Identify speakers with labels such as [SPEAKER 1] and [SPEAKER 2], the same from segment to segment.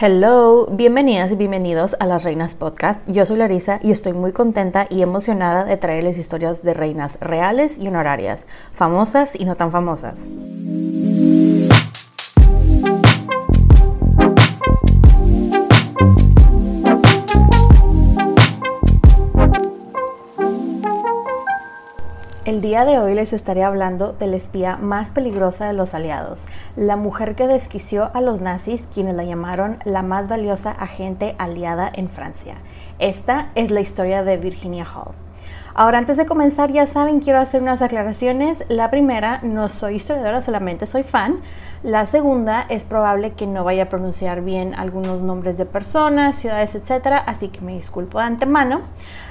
[SPEAKER 1] Hello, bienvenidas y bienvenidos a Las Reinas Podcast. Yo soy Larisa y estoy muy contenta y emocionada de traerles historias de reinas reales y honorarias, famosas y no tan famosas. El día de hoy les estaré hablando de la espía más peligrosa de los aliados, la mujer que desquició a los nazis, quienes la llamaron la más valiosa agente aliada en Francia. Esta es la historia de Virginia Hall. Ahora, antes de comenzar, ya saben, quiero hacer unas aclaraciones. La primera, no soy historiadora, solamente soy fan. La segunda, es probable que no vaya a pronunciar bien algunos nombres de personas, ciudades, etcétera, así que me disculpo de antemano.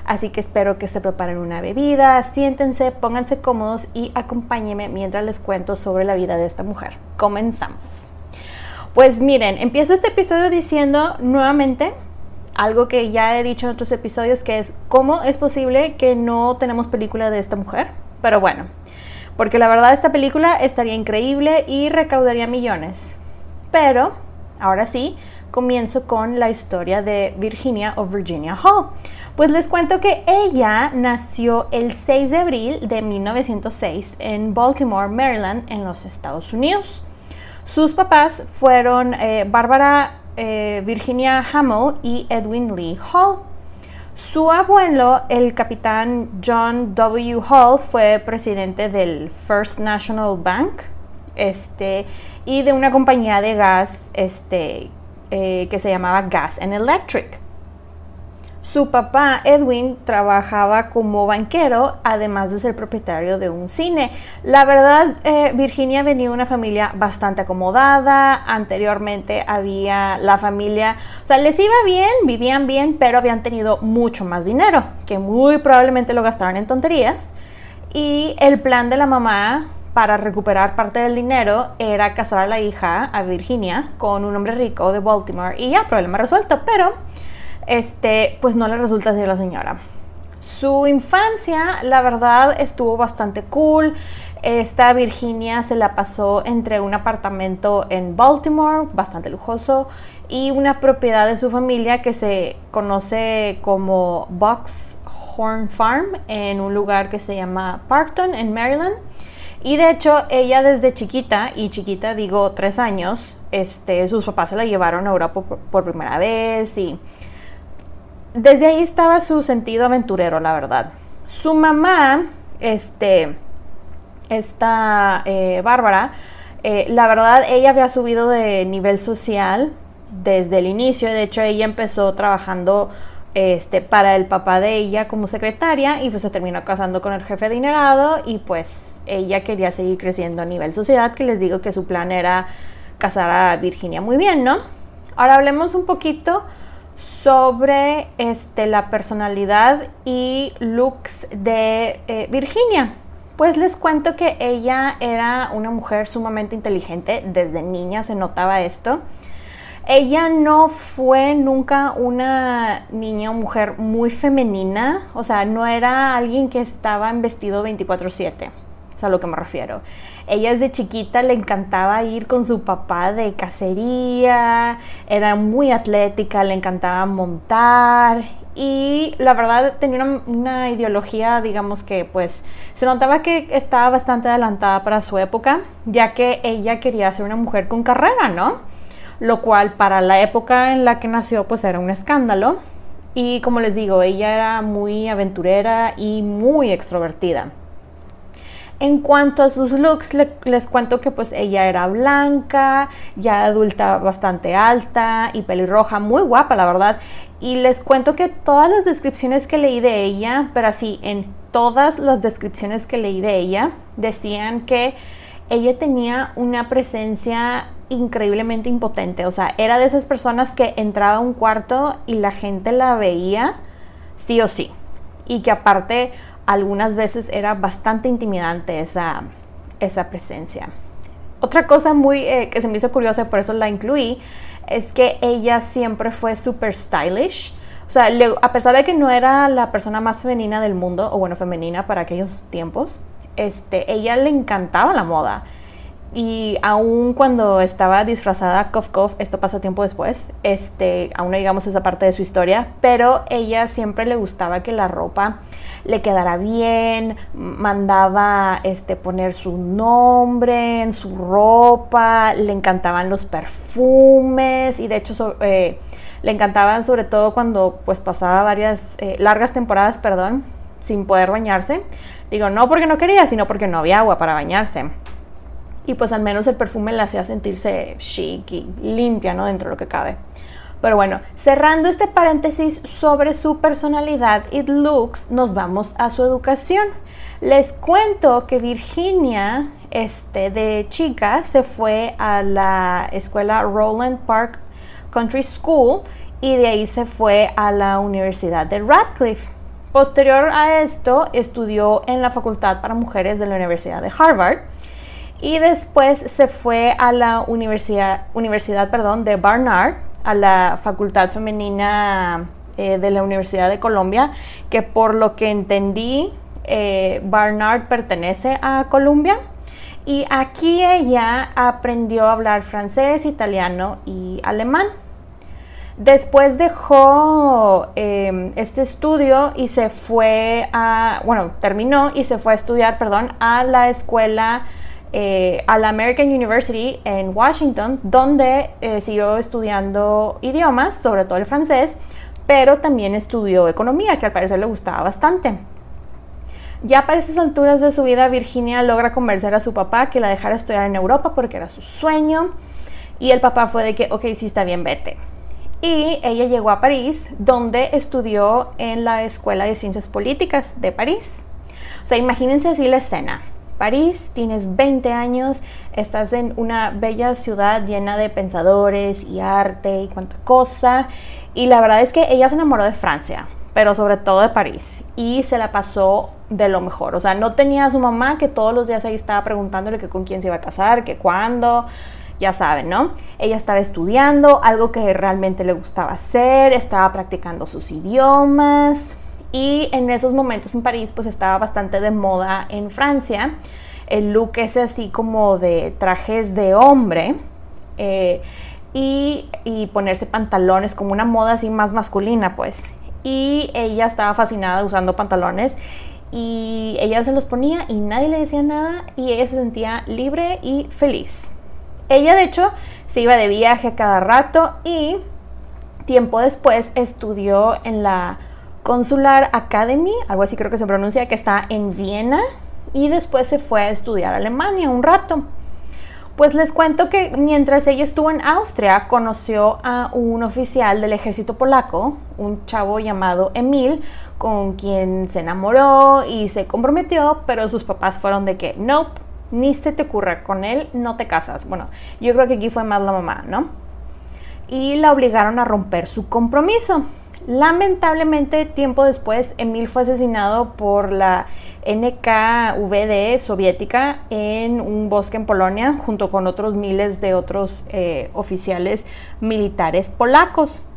[SPEAKER 1] Así que espero que se preparen una bebida, siéntense, pónganse cómodos y acompáñenme mientras les cuento sobre la vida de esta mujer. Comenzamos. Pues miren, empiezo este episodio diciendo nuevamente algo que ya he dicho en otros episodios, que es cómo es posible que no tenemos película de esta mujer. Pero bueno, porque la verdad esta película estaría increíble y recaudaría millones. Pero, ahora sí, comienzo con la historia de Virginia o Virginia Hall. Pues les cuento que ella nació el 6 de abril de 1906 en Baltimore, Maryland, en los Estados Unidos. Sus papás fueron eh, Bárbara eh, Virginia Hamill y Edwin Lee Hall. Su abuelo, el capitán John W. Hall, fue presidente del First National Bank este, y de una compañía de gas este, eh, que se llamaba Gas and Electric. Su papá, Edwin, trabajaba como banquero, además de ser propietario de un cine. La verdad, eh, Virginia venía de una familia bastante acomodada. Anteriormente había la familia, o sea, les iba bien, vivían bien, pero habían tenido mucho más dinero, que muy probablemente lo gastaban en tonterías. Y el plan de la mamá para recuperar parte del dinero era casar a la hija, a Virginia, con un hombre rico de Baltimore. Y ya, problema resuelto, pero este, pues no le resulta a la señora. Su infancia, la verdad, estuvo bastante cool. Esta Virginia se la pasó entre un apartamento en Baltimore, bastante lujoso, y una propiedad de su familia que se conoce como Boxhorn Farm en un lugar que se llama Parkton, en Maryland. Y de hecho, ella desde chiquita, y chiquita digo tres años, este, sus papás se la llevaron a Europa por primera vez y desde ahí estaba su sentido aventurero, la verdad. Su mamá, este, esta eh, Bárbara, eh, la verdad, ella había subido de nivel social desde el inicio. De hecho, ella empezó trabajando este, para el papá de ella como secretaria y pues se terminó casando con el jefe adinerado y pues ella quería seguir creciendo a nivel sociedad, que les digo que su plan era casar a Virginia muy bien, ¿no? Ahora hablemos un poquito sobre este, la personalidad y looks de eh, Virginia. Pues les cuento que ella era una mujer sumamente inteligente, desde niña se notaba esto. Ella no fue nunca una niña o mujer muy femenina, o sea, no era alguien que estaba en vestido 24/7, es a lo que me refiero. Ella desde chiquita le encantaba ir con su papá de cacería, era muy atlética, le encantaba montar y la verdad tenía una, una, ideología, digamos que pues se notaba que estaba bastante adelantada para su época, ya que ella quería ser una mujer con carrera, ¿no? lo cual para la época en la que nació pues era un escándalo. Y como les digo, ella era muy aventurera y muy extrovertida. En cuanto a sus looks, les cuento que pues ella era blanca, ya adulta bastante alta y pelirroja, muy guapa la verdad. Y les cuento que todas las descripciones que leí de ella, pero así en todas las descripciones que leí de ella, decían que ella tenía una presencia increíblemente impotente. O sea, era de esas personas que entraba a un cuarto y la gente la veía sí o sí. Y que aparte algunas veces era bastante intimidante esa, esa presencia. Otra cosa muy eh, que se me hizo curiosa, por eso la incluí, es que ella siempre fue súper stylish. O sea, a pesar de que no era la persona más femenina del mundo, o bueno, femenina para aquellos tiempos, este, ella le encantaba la moda y aún cuando estaba disfrazada Kof Kof, esto pasa tiempo después, este, aún no digamos esa parte de su historia, pero ella siempre le gustaba que la ropa le quedara bien, mandaba este, poner su nombre en su ropa, le encantaban los perfumes y de hecho eh, le encantaban sobre todo cuando pues pasaba varias eh, largas temporadas, perdón, sin poder bañarse. Digo, no porque no quería, sino porque no había agua para bañarse y pues al menos el perfume la hacía sentirse chic y limpia, ¿no? Dentro de lo que cabe. Pero bueno, cerrando este paréntesis sobre su personalidad y looks, nos vamos a su educación. Les cuento que Virginia, este, de chica, se fue a la escuela Roland Park Country School y de ahí se fue a la Universidad de Radcliffe. Posterior a esto, estudió en la Facultad para Mujeres de la Universidad de Harvard y después se fue a la universidad, universidad perdón, de Barnard, a la Facultad Femenina eh, de la Universidad de Colombia, que por lo que entendí, eh, Barnard pertenece a Colombia. Y aquí ella aprendió a hablar francés, italiano y alemán. Después dejó em, este estudio y se fue a, bueno, terminó y se fue a estudiar, perdón, a la escuela eh, a la American University en Washington, donde eh, siguió estudiando idiomas, sobre todo el francés, pero también estudió economía, que al parecer le gustaba bastante. Ya para esas alturas de su vida, Virginia logra convencer a su papá que la dejara estudiar en Europa porque era su sueño. Y el papá fue de que, ok, sí está bien, vete. Y ella llegó a París, donde estudió en la Escuela de Ciencias Políticas de París. O sea, imagínense así la escena. París, tienes 20 años, estás en una bella ciudad llena de pensadores y arte y cuanta cosa. Y la verdad es que ella se enamoró de Francia, pero sobre todo de París. Y se la pasó de lo mejor. O sea, no tenía a su mamá que todos los días ahí estaba preguntándole que con quién se iba a casar, que cuándo. Ya saben, ¿no? Ella estaba estudiando algo que realmente le gustaba hacer, estaba practicando sus idiomas, y en esos momentos en París pues estaba bastante de moda en Francia. El look es así como de trajes de hombre eh, y, y ponerse pantalones como una moda así más masculina pues. Y ella estaba fascinada usando pantalones y ella se los ponía y nadie le decía nada y ella se sentía libre y feliz. Ella de hecho se iba de viaje cada rato y tiempo después estudió en la Consular Academy, algo así creo que se pronuncia, que está en Viena y después se fue a estudiar a Alemania un rato. Pues les cuento que mientras ella estuvo en Austria conoció a un oficial del ejército polaco, un chavo llamado Emil, con quien se enamoró y se comprometió, pero sus papás fueron de que, nope, ni se te ocurra, con él no te casas. Bueno, yo creo que aquí fue más la mamá, ¿no? Y la obligaron a romper su compromiso. Lamentablemente, tiempo después, Emil fue asesinado por la NKVD soviética en un bosque en Polonia junto con otros miles de otros eh, oficiales militares polacos.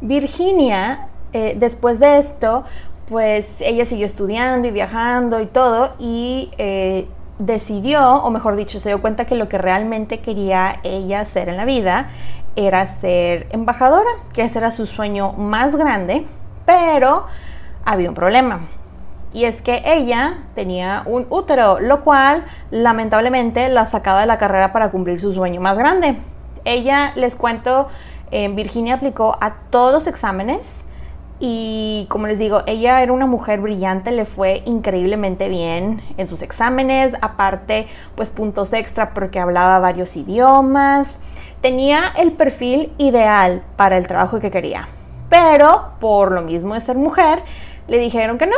[SPEAKER 1] Virginia, eh, después de esto, pues ella siguió estudiando y viajando y todo y eh, decidió, o mejor dicho, se dio cuenta que lo que realmente quería ella hacer en la vida era ser embajadora, que ese era su sueño más grande, pero había un problema. Y es que ella tenía un útero, lo cual lamentablemente la sacaba de la carrera para cumplir su sueño más grande. Ella, les cuento, en Virginia aplicó a todos los exámenes y como les digo, ella era una mujer brillante, le fue increíblemente bien en sus exámenes, aparte pues puntos extra porque hablaba varios idiomas, tenía el perfil ideal para el trabajo que quería, pero por lo mismo de ser mujer, le dijeron que no.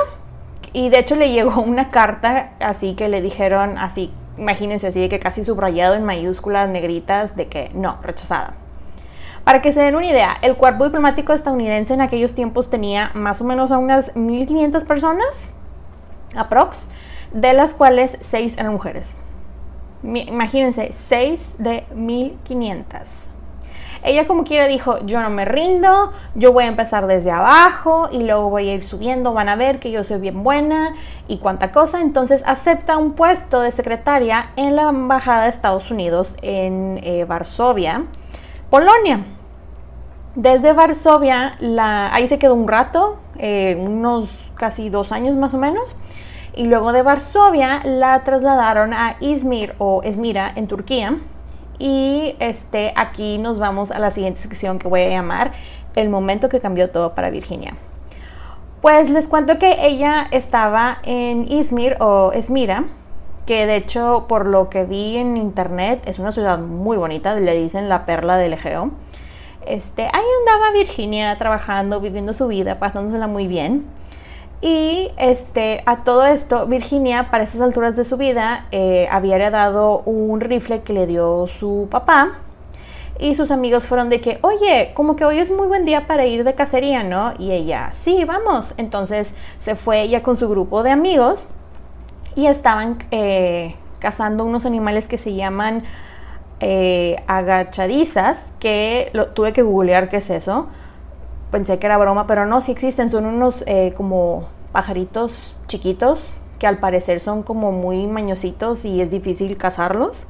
[SPEAKER 1] Y de hecho le llegó una carta así que le dijeron así, imagínense así, de que casi subrayado en mayúsculas negritas de que no, rechazada. Para que se den una idea, el cuerpo diplomático estadounidense en aquellos tiempos tenía más o menos a unas 1.500 personas, aprox, de las cuales 6 eran mujeres. Imagínense, 6 de 1.500. Ella como quiera dijo, yo no me rindo, yo voy a empezar desde abajo y luego voy a ir subiendo, van a ver que yo soy bien buena y cuánta cosa. Entonces acepta un puesto de secretaria en la Embajada de Estados Unidos en eh, Varsovia, Polonia. Desde Varsovia, ahí se quedó un rato, eh, unos casi dos años más o menos. Y luego de Varsovia la trasladaron a Izmir o Esmira en Turquía y este, aquí nos vamos a la siguiente sección que voy a llamar El momento que cambió todo para Virginia. Pues les cuento que ella estaba en Izmir o Esmira, que de hecho por lo que vi en internet es una ciudad muy bonita, le dicen la perla del Egeo. Este, ahí andaba Virginia trabajando, viviendo su vida, pasándosela muy bien. Y este, a todo esto, Virginia, para esas alturas de su vida, eh, había heredado un rifle que le dio su papá. Y sus amigos fueron de que, oye, como que hoy es muy buen día para ir de cacería, ¿no? Y ella, sí, vamos. Entonces se fue ella con su grupo de amigos y estaban eh, cazando unos animales que se llaman eh, agachadizas, que lo, tuve que googlear qué es eso pensé que era broma, pero no, sí existen, son unos eh, como pajaritos chiquitos que al parecer son como muy mañositos y es difícil cazarlos.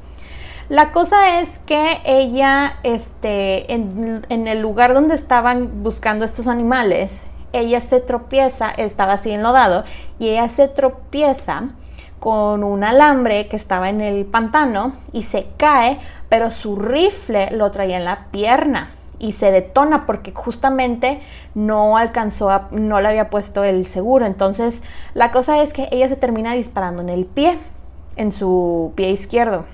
[SPEAKER 1] La cosa es que ella, este, en, en, el lugar donde estaban buscando estos animales, ella se tropieza, estaba así enlodado, y ella se tropieza con un alambre que estaba en el pantano y se cae, pero su rifle lo traía en la pierna y se detona porque justamente no alcanzó, a, no le había puesto el seguro. Entonces la cosa es que ella se termina disparando en el pie, en su pie izquierdo.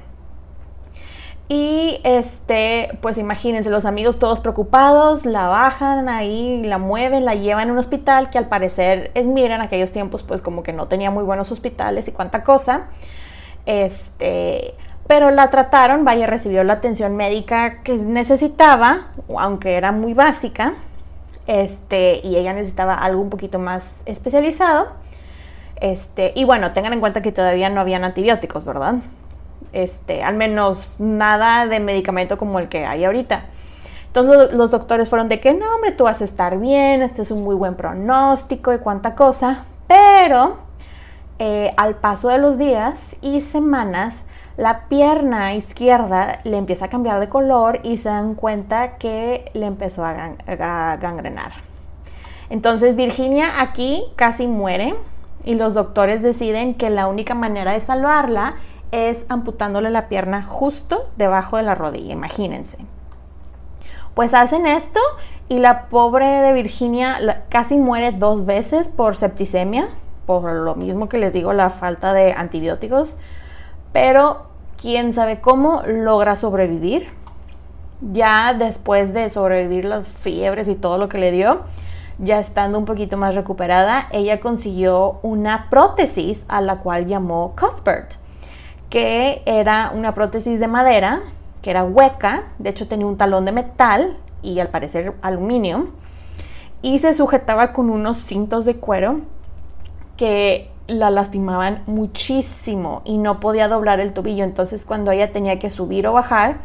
[SPEAKER 1] Y este, pues imagínense, los amigos todos preocupados, la bajan ahí, la mueven, la llevan a un hospital que al parecer es mira en aquellos tiempos pues como que no tenía muy buenos hospitales y cuánta cosa. Este, pero la trataron, vaya, recibió la atención médica que necesitaba, aunque era muy básica, este, y ella necesitaba algo un poquito más especializado. Este, y bueno, tengan en cuenta que todavía no habían antibióticos, ¿verdad? Este, al menos nada de medicamento como el que hay ahorita. Entonces los, doctores fueron de que no, hombre, tú vas a estar bien, este es un muy buen pronóstico y cuánta cosa. Pero eh, al paso de los días y semanas, la pierna izquierda le empieza a cambiar de color y se dan cuenta que le empezó a, gangrenar. Entonces Virginia aquí casi muere y los doctores deciden que la única manera de salvarla es amputándole la pierna justo debajo de la rodilla, imagínense. Pues hacen esto y la pobre de Virginia casi muere dos veces por septicemia, por lo mismo que les digo, la falta de antibióticos. Pero quién sabe cómo logra sobrevivir. Ya después de sobrevivir las fiebres y todo lo que le dio, ya estando un poquito más recuperada, ella consiguió una prótesis a la cual llamó Cuthbert, que era una prótesis de madera, que era hueca, de hecho tenía un talón de metal y al parecer aluminio, y se sujetaba con unos cintos de cuero que la lastimaban muchísimo y no podía doblar el tobillo. Entonces cuando ella tenía que subir o bajar,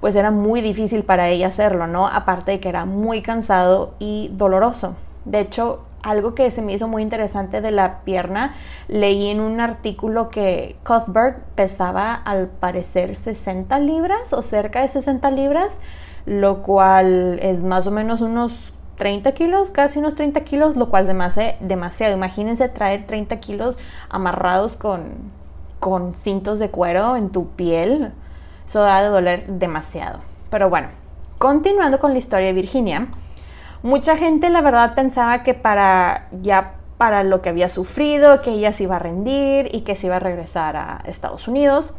[SPEAKER 1] pues era muy difícil para ella hacerlo, ¿no? Aparte de que era muy cansado y doloroso. De hecho, algo que se me hizo muy interesante de la pierna, leí en un artículo que Cuthbert pesaba al parecer 60 libras o cerca de 60 libras, lo cual es más o menos unos 30 kilos, casi unos 30 kilos, lo cual se me hace demasiado. Imagínense traer 30 kilos amarrados con, con cintos de cuero en tu piel. Eso da de doler demasiado. Pero bueno, continuando con la historia de Virginia, mucha gente la verdad pensaba que para ya para lo que había sufrido, que ella se iba a rendir y que se iba a regresar a Estados Unidos.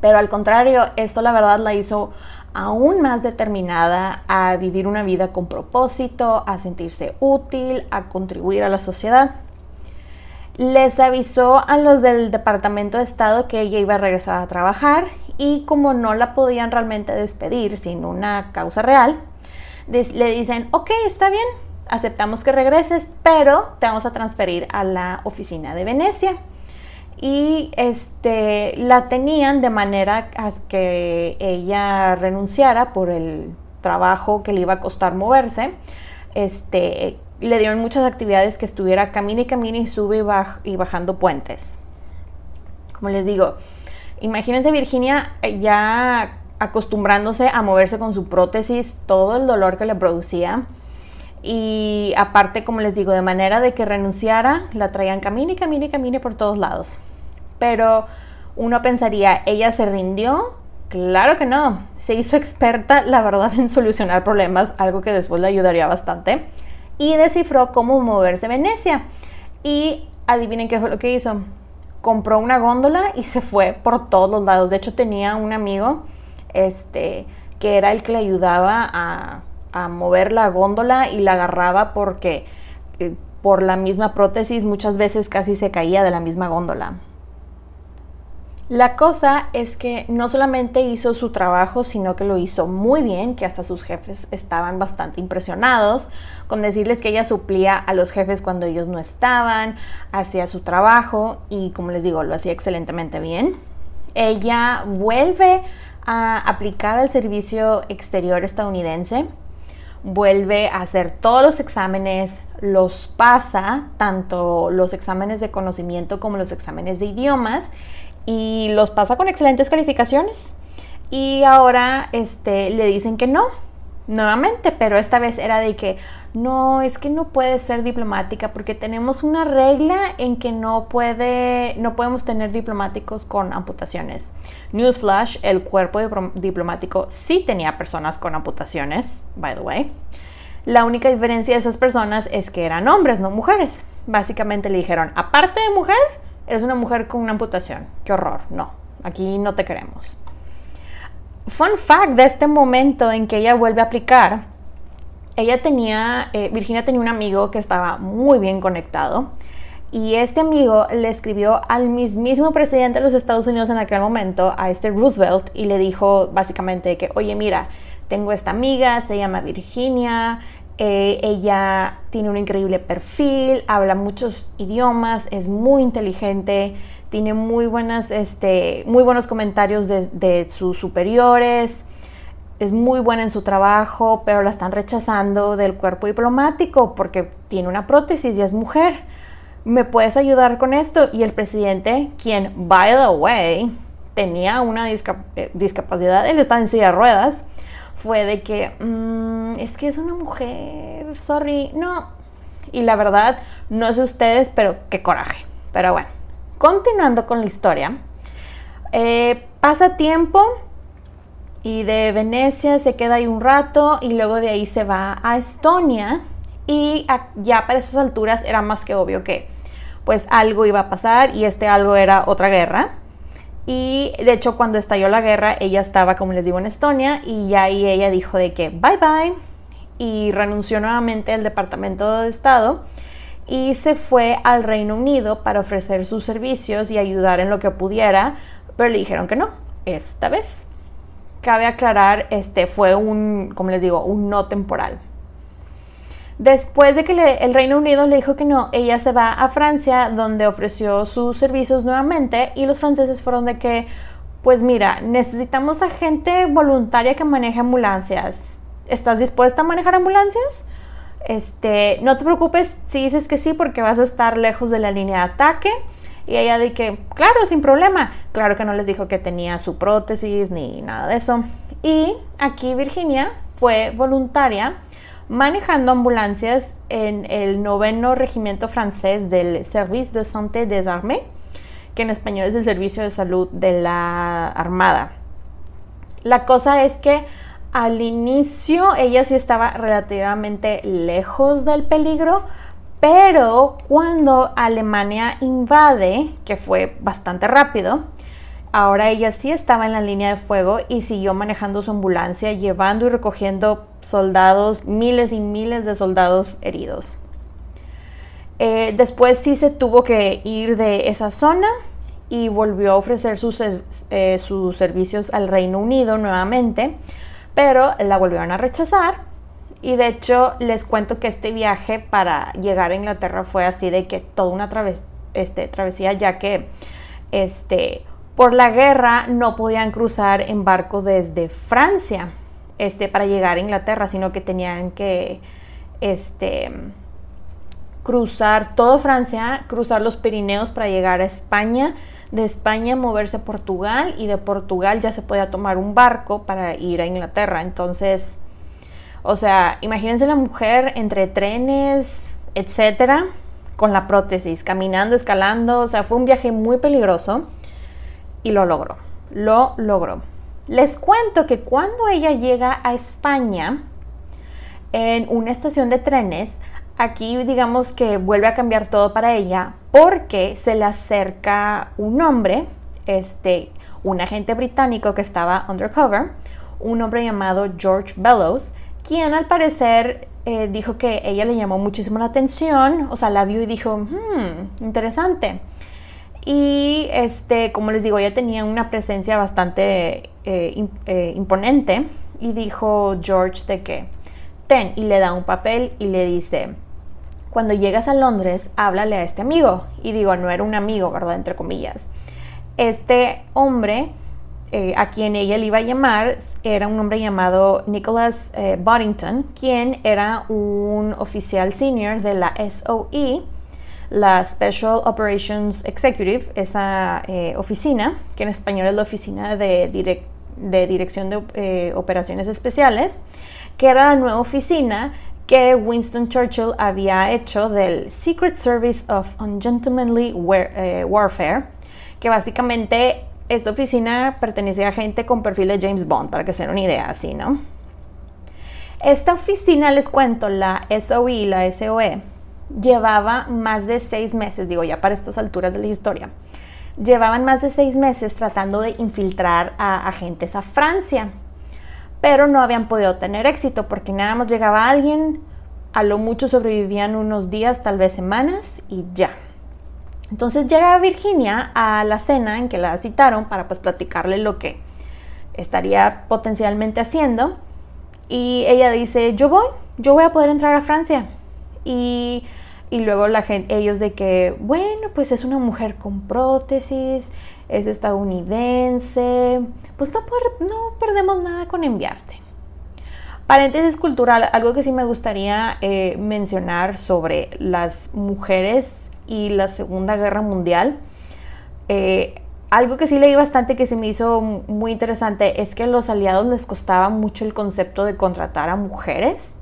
[SPEAKER 1] Pero al contrario, esto la verdad la hizo aún más determinada a vivir una vida con propósito, a sentirse útil, a contribuir a la sociedad. Les avisó a los del Departamento de Estado que ella iba a regresar a trabajar y como no la podían realmente despedir sin una causa real, le dicen, ok, está bien, aceptamos que regreses, pero te vamos a transferir a la oficina de Venecia y este, la tenían de manera que ella renunciara por el trabajo que le iba a costar moverse. Este, le dieron muchas actividades que estuviera camine y camine y sube y, y bajando puentes. Como les digo, imagínense Virginia eh, ya acostumbrándose a moverse con su prótesis, todo el dolor que le producía. Y aparte, como les digo, de manera de que renunciara, la traían camine camine camine por todos lados pero uno pensaría, ¿ella se rindió? Claro que no, se hizo experta, la verdad, en solucionar problemas, algo que después le ayudaría bastante, y descifró cómo moverse Venecia. Y adivinen qué fue lo que hizo. Compró una góndola y se fue por todos los lados. De hecho, tenía un amigo este, que era el que le ayudaba a, a mover la góndola y la agarraba porque eh, por la misma prótesis muchas veces casi se caía de la misma góndola. La cosa es que no solamente hizo su trabajo, sino que lo hizo muy bien, que hasta sus jefes estaban bastante impresionados con decirles que ella suplía a los jefes cuando ellos no estaban, hacía su trabajo y como les digo, lo hacía excelentemente bien. Ella vuelve a aplicar al servicio exterior estadounidense, vuelve a hacer todos los exámenes, los pasa, tanto los exámenes de conocimiento como los exámenes de idiomas, y los pasa con excelentes calificaciones. Y ahora este, le dicen que no, nuevamente, pero esta vez era de que no, es que no puede ser diplomática porque tenemos una regla en que no puede, no podemos tener diplomáticos con amputaciones. Newsflash, el cuerpo diplomático sí tenía personas con amputaciones, by the way. La única diferencia de esas personas es que eran hombres, no mujeres. Básicamente le dijeron, aparte de mujer, eres una mujer con una amputación. Qué horror. No, aquí no te queremos. Fun fact de este momento en que ella vuelve a aplicar, ella tenía, eh, Virginia tenía un amigo que estaba muy bien conectado y este amigo le escribió al mismísimo presidente de los Estados Unidos en aquel momento, a este Roosevelt, y le dijo básicamente que, oye, mira, tengo esta amiga, se llama Virginia, eh, ella tiene un increíble perfil, habla muchos idiomas, es muy inteligente, tiene muy, buenas, este, muy buenos comentarios de, sus superiores, es muy buena en su trabajo, pero la están rechazando del cuerpo diplomático porque tiene una prótesis y es mujer. ¿Me puedes ayudar con esto? Y el presidente, quien, by the way, tenía una eh, discapacidad, él estaba en silla de ruedas, fue de que, mm, es que es una mujer, sorry, no. Y la verdad, no sé ustedes, pero qué coraje. Pero bueno, continuando con la historia, eh, pasa tiempo y de Venecia se queda ahí un rato y luego de ahí se va a Estonia y ya para esas alturas era más que obvio que pues algo iba a pasar y este algo era otra guerra. Y de hecho cuando estalló la guerra ella estaba, como les digo, en Estonia y ya ahí ella dijo de que bye bye y renunció nuevamente al Departamento de Estado y se fue al Reino Unido para ofrecer sus servicios y ayudar en lo que pudiera, pero le dijeron que no, esta vez. Cabe aclarar, este fue un, como les digo, un no temporal. Después de que el Reino Unido le dijo que no, ella se va a Francia, donde ofreció sus servicios nuevamente, y los franceses fueron de que, pues mira, necesitamos a gente voluntaria que maneje ambulancias. ¿Estás dispuesta a manejar ambulancias? Este, no te preocupes si dices que sí, porque vas a estar lejos de la línea de ataque. Y ella de que, claro, sin problema. Claro que no les dijo que tenía su prótesis ni nada de eso. Y aquí Virginia fue voluntaria manejando ambulancias en el noveno regimiento francés del Service de Santé des Armées, que en español es el Servicio de Salud de la Armada. La cosa es que al inicio ella sí estaba relativamente lejos del peligro, pero cuando Alemania invade, que fue bastante rápido, ahora ella sí estaba en la línea de fuego y siguió manejando su ambulancia, llevando y recogiendo soldados, miles y miles de soldados heridos. Eh, después sí se tuvo que ir de esa zona y volvió a ofrecer sus, eh, sus servicios al Reino Unido nuevamente pero la volvieron a rechazar. Y de hecho les cuento que este viaje para llegar a Inglaterra fue así de que toda una este, travesía, ya que este, por la guerra no podían cruzar en barco desde Francia este, para llegar a Inglaterra, sino que tenían que este, cruzar toda Francia, cruzar los Pirineos para llegar a España de España moverse a Portugal y de Portugal ya se podía tomar un barco para ir a Inglaterra. Entonces, o sea, imagínense la mujer entre trenes, etcétera, con la prótesis, caminando, escalando. O sea, fue un viaje muy peligroso y lo logró. Lo logró. Les cuento que cuando ella llega a España, en una estación de trenes, aquí digamos que vuelve a cambiar todo para ella porque se le acerca un hombre, este, un agente británico que estaba undercover, un hombre llamado George Bellows, quien al parecer eh, dijo que ella le llamó muchísimo la atención, o sea, la vio y dijo, hmm, interesante. Y este, como les digo, ella tenía una presencia bastante eh, eh, imponente y dijo George de que, ten, y le da un papel y le dice, cuando llegas a Londres, háblale a este amigo. Y digo, no era un amigo, ¿verdad? Entre comillas. Este hombre, eh, a quien ella le iba a llamar, era un hombre llamado Nicholas eh, Boddington, quien era un oficial senior de la SOE, la Special Operations Executive, esa eh, oficina, que en español es la Oficina de, de Dirección de Operaciones Especiales, que era la nueva oficina que Winston Churchill había hecho del Secret Service of Ungentlemanly eh, Warfare, que básicamente esta oficina pertenecía a gente con perfil de James Bond, para que se den una idea así, ¿no? Esta oficina, les cuento, la SOE y la SOE, llevaba más de seis meses, digo ya para estas alturas de la historia, llevaban más de seis meses tratando de infiltrar a agentes a Francia pero no habían podido tener éxito porque nada más llegaba alguien, a lo mucho sobrevivían unos días, tal vez semanas y ya. Entonces llega Virginia a la cena en que la citaron para pues platicarle lo que estaría potencialmente haciendo y ella dice, yo voy, yo voy a poder entrar a Francia. Y, y luego la gente, ellos de que, bueno, pues es una mujer con prótesis, es estadounidense, pues no, no perdemos nada con enviarte. Paréntesis cultural, algo que sí me gustaría eh, mencionar sobre las mujeres y la Segunda Guerra Mundial. Eh, algo que sí leí bastante que se me hizo muy interesante es que a los aliados les costaba mucho el concepto de contratar a mujeres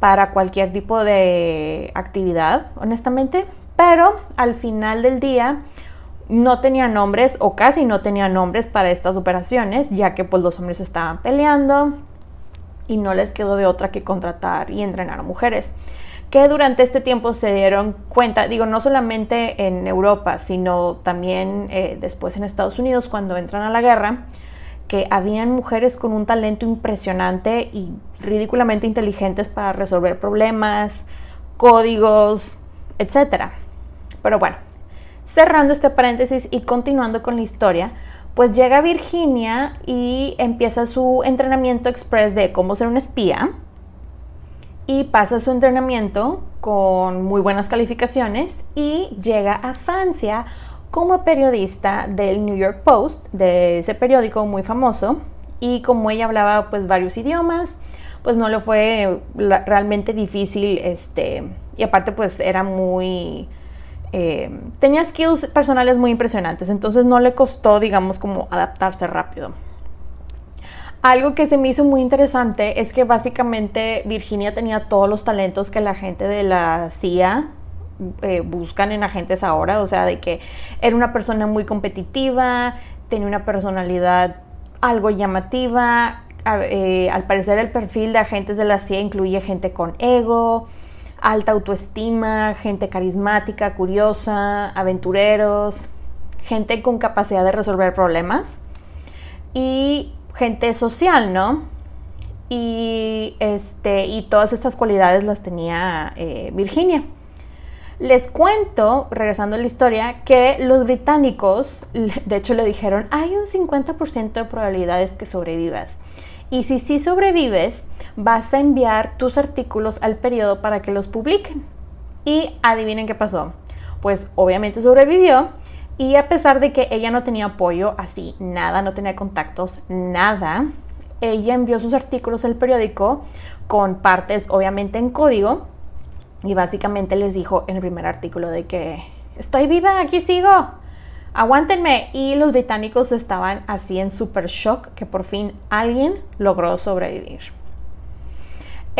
[SPEAKER 1] para cualquier tipo de actividad, honestamente, pero al final del día no tenía nombres o casi no tenía nombres para estas operaciones, ya que pues los hombres estaban peleando y no les quedó de otra que contratar y entrenar a mujeres que durante este tiempo se dieron cuenta, digo, no solamente en Europa, sino también eh, después en Estados Unidos cuando entran a la guerra, que habían mujeres con un talento impresionante y ridículamente inteligentes para resolver problemas, códigos, etc. Pero bueno, cerrando este paréntesis y continuando con la historia, pues llega Virginia y empieza su entrenamiento express de cómo ser un espía. Y pasa su entrenamiento con muy buenas calificaciones y llega a Francia como periodista del New York Post, de ese periódico muy famoso, y como ella hablaba pues varios idiomas, pues no le fue realmente difícil, este, y aparte pues era muy, eh, tenía skills personales muy impresionantes, entonces no le costó, digamos, como adaptarse rápido. Algo que se me hizo muy interesante es que básicamente Virginia tenía todos los talentos que la gente de la CIA eh, buscan en agentes ahora, o sea, de que era una persona muy competitiva, tenía una personalidad algo llamativa, eh, al parecer el perfil de agentes de la CIA incluye gente con ego, alta autoestima, gente carismática, curiosa, aventureros, gente con capacidad de resolver problemas. Y gente social, ¿no? Y, este, y todas estas cualidades las tenía eh, Virginia. Les cuento, regresando a la historia, que los británicos, de hecho le dijeron, hay un 50% de probabilidades que sobrevivas. Y si sí sobrevives, vas a enviar tus artículos al periodo para que los publiquen. Y adivinen qué pasó. Pues obviamente sobrevivió y a pesar de que ella no tenía apoyo, así, nada, no tenía contactos, nada, ella envió sus artículos al periódico con partes obviamente en código y básicamente les dijo en el primer artículo de que estoy viva, aquí sigo, aguántenme. Y los británicos estaban así en super shock que por fin alguien logró sobrevivir.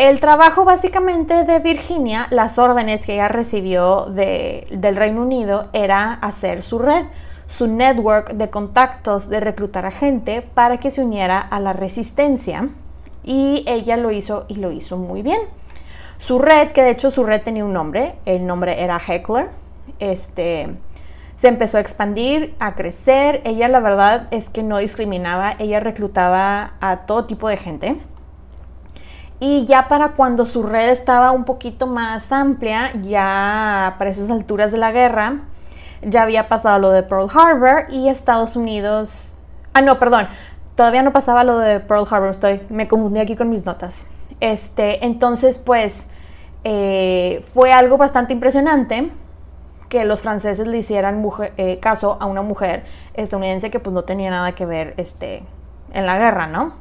[SPEAKER 1] El trabajo básicamente de Virginia, las órdenes que ella recibió del Reino Unido era hacer su red, su network de contactos, de reclutar a gente para que se uniera a la resistencia. Y ella lo hizo y lo hizo muy bien. Su red, que de hecho su red tenía un nombre, el nombre era Heckler, este, se empezó a expandir, a crecer. Ella la verdad es que no discriminaba, ella reclutaba a todo tipo de gente y ya para cuando su red estaba un poquito más amplia, ya para esas alturas de la guerra, ya había pasado lo de Pearl Harbor y Estados Unidos... Ah, no, perdón. Todavía no pasaba lo de Pearl Harbor, estoy, me confundí aquí con mis notas. Este, entonces, pues, eh, fue algo bastante impresionante que los franceses le hicieran eh, caso a una mujer estadounidense que pues no tenía nada que ver este, en la guerra, ¿no?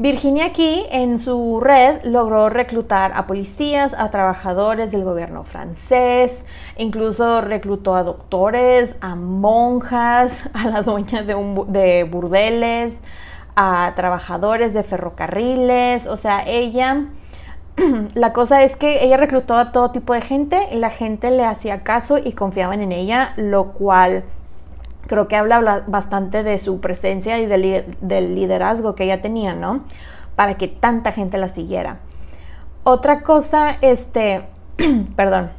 [SPEAKER 1] Virginia aquí en su red logró reclutar a policías, a trabajadores del gobierno francés, incluso reclutó a doctores, a monjas, a la dueña de, de burdeles, a trabajadores de ferrocarriles, o sea, ella... La cosa es que ella reclutó a todo tipo de gente y la gente le hacía caso y confiaban en ella, lo cual creo que habla bastante de su presencia y del, liderazgo que ella tenía, ¿no? Para que tanta gente la siguiera. Otra cosa, este, perdón,